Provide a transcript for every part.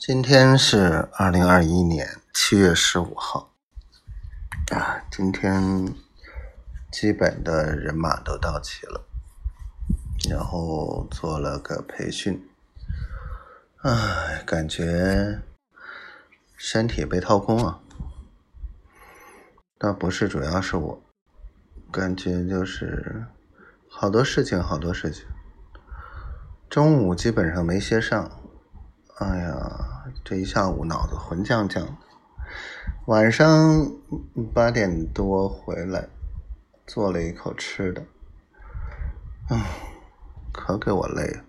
今天是二零二一年七月十五号。啊，今天基本的人马都到齐了，然后做了个培训，唉，感觉身体被掏空了，倒不是，主要是我感觉就是好多事情，好多事情，中午基本上没歇上。哎呀，这一下午脑子混浆浆的。晚上八点多回来，做了一口吃的，嗯，可给我累了，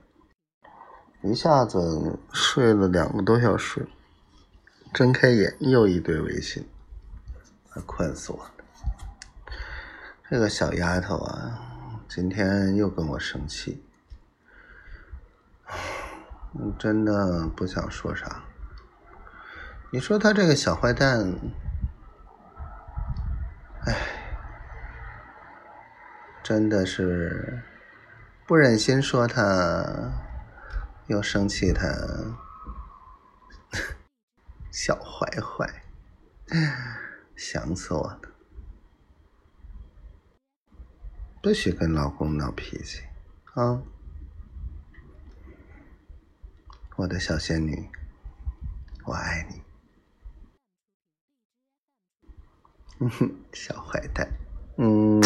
一下子睡了两个多小时，睁开眼又一堆微信，困死我了。这个小丫头啊，今天又跟我生气。真的不想说啥。你说他这个小坏蛋，哎，真的是不忍心说他，又生气他，小坏坏，想死我了！不许跟老公闹脾气啊！我的小仙女，我爱你。嗯哼，小坏蛋，嗯。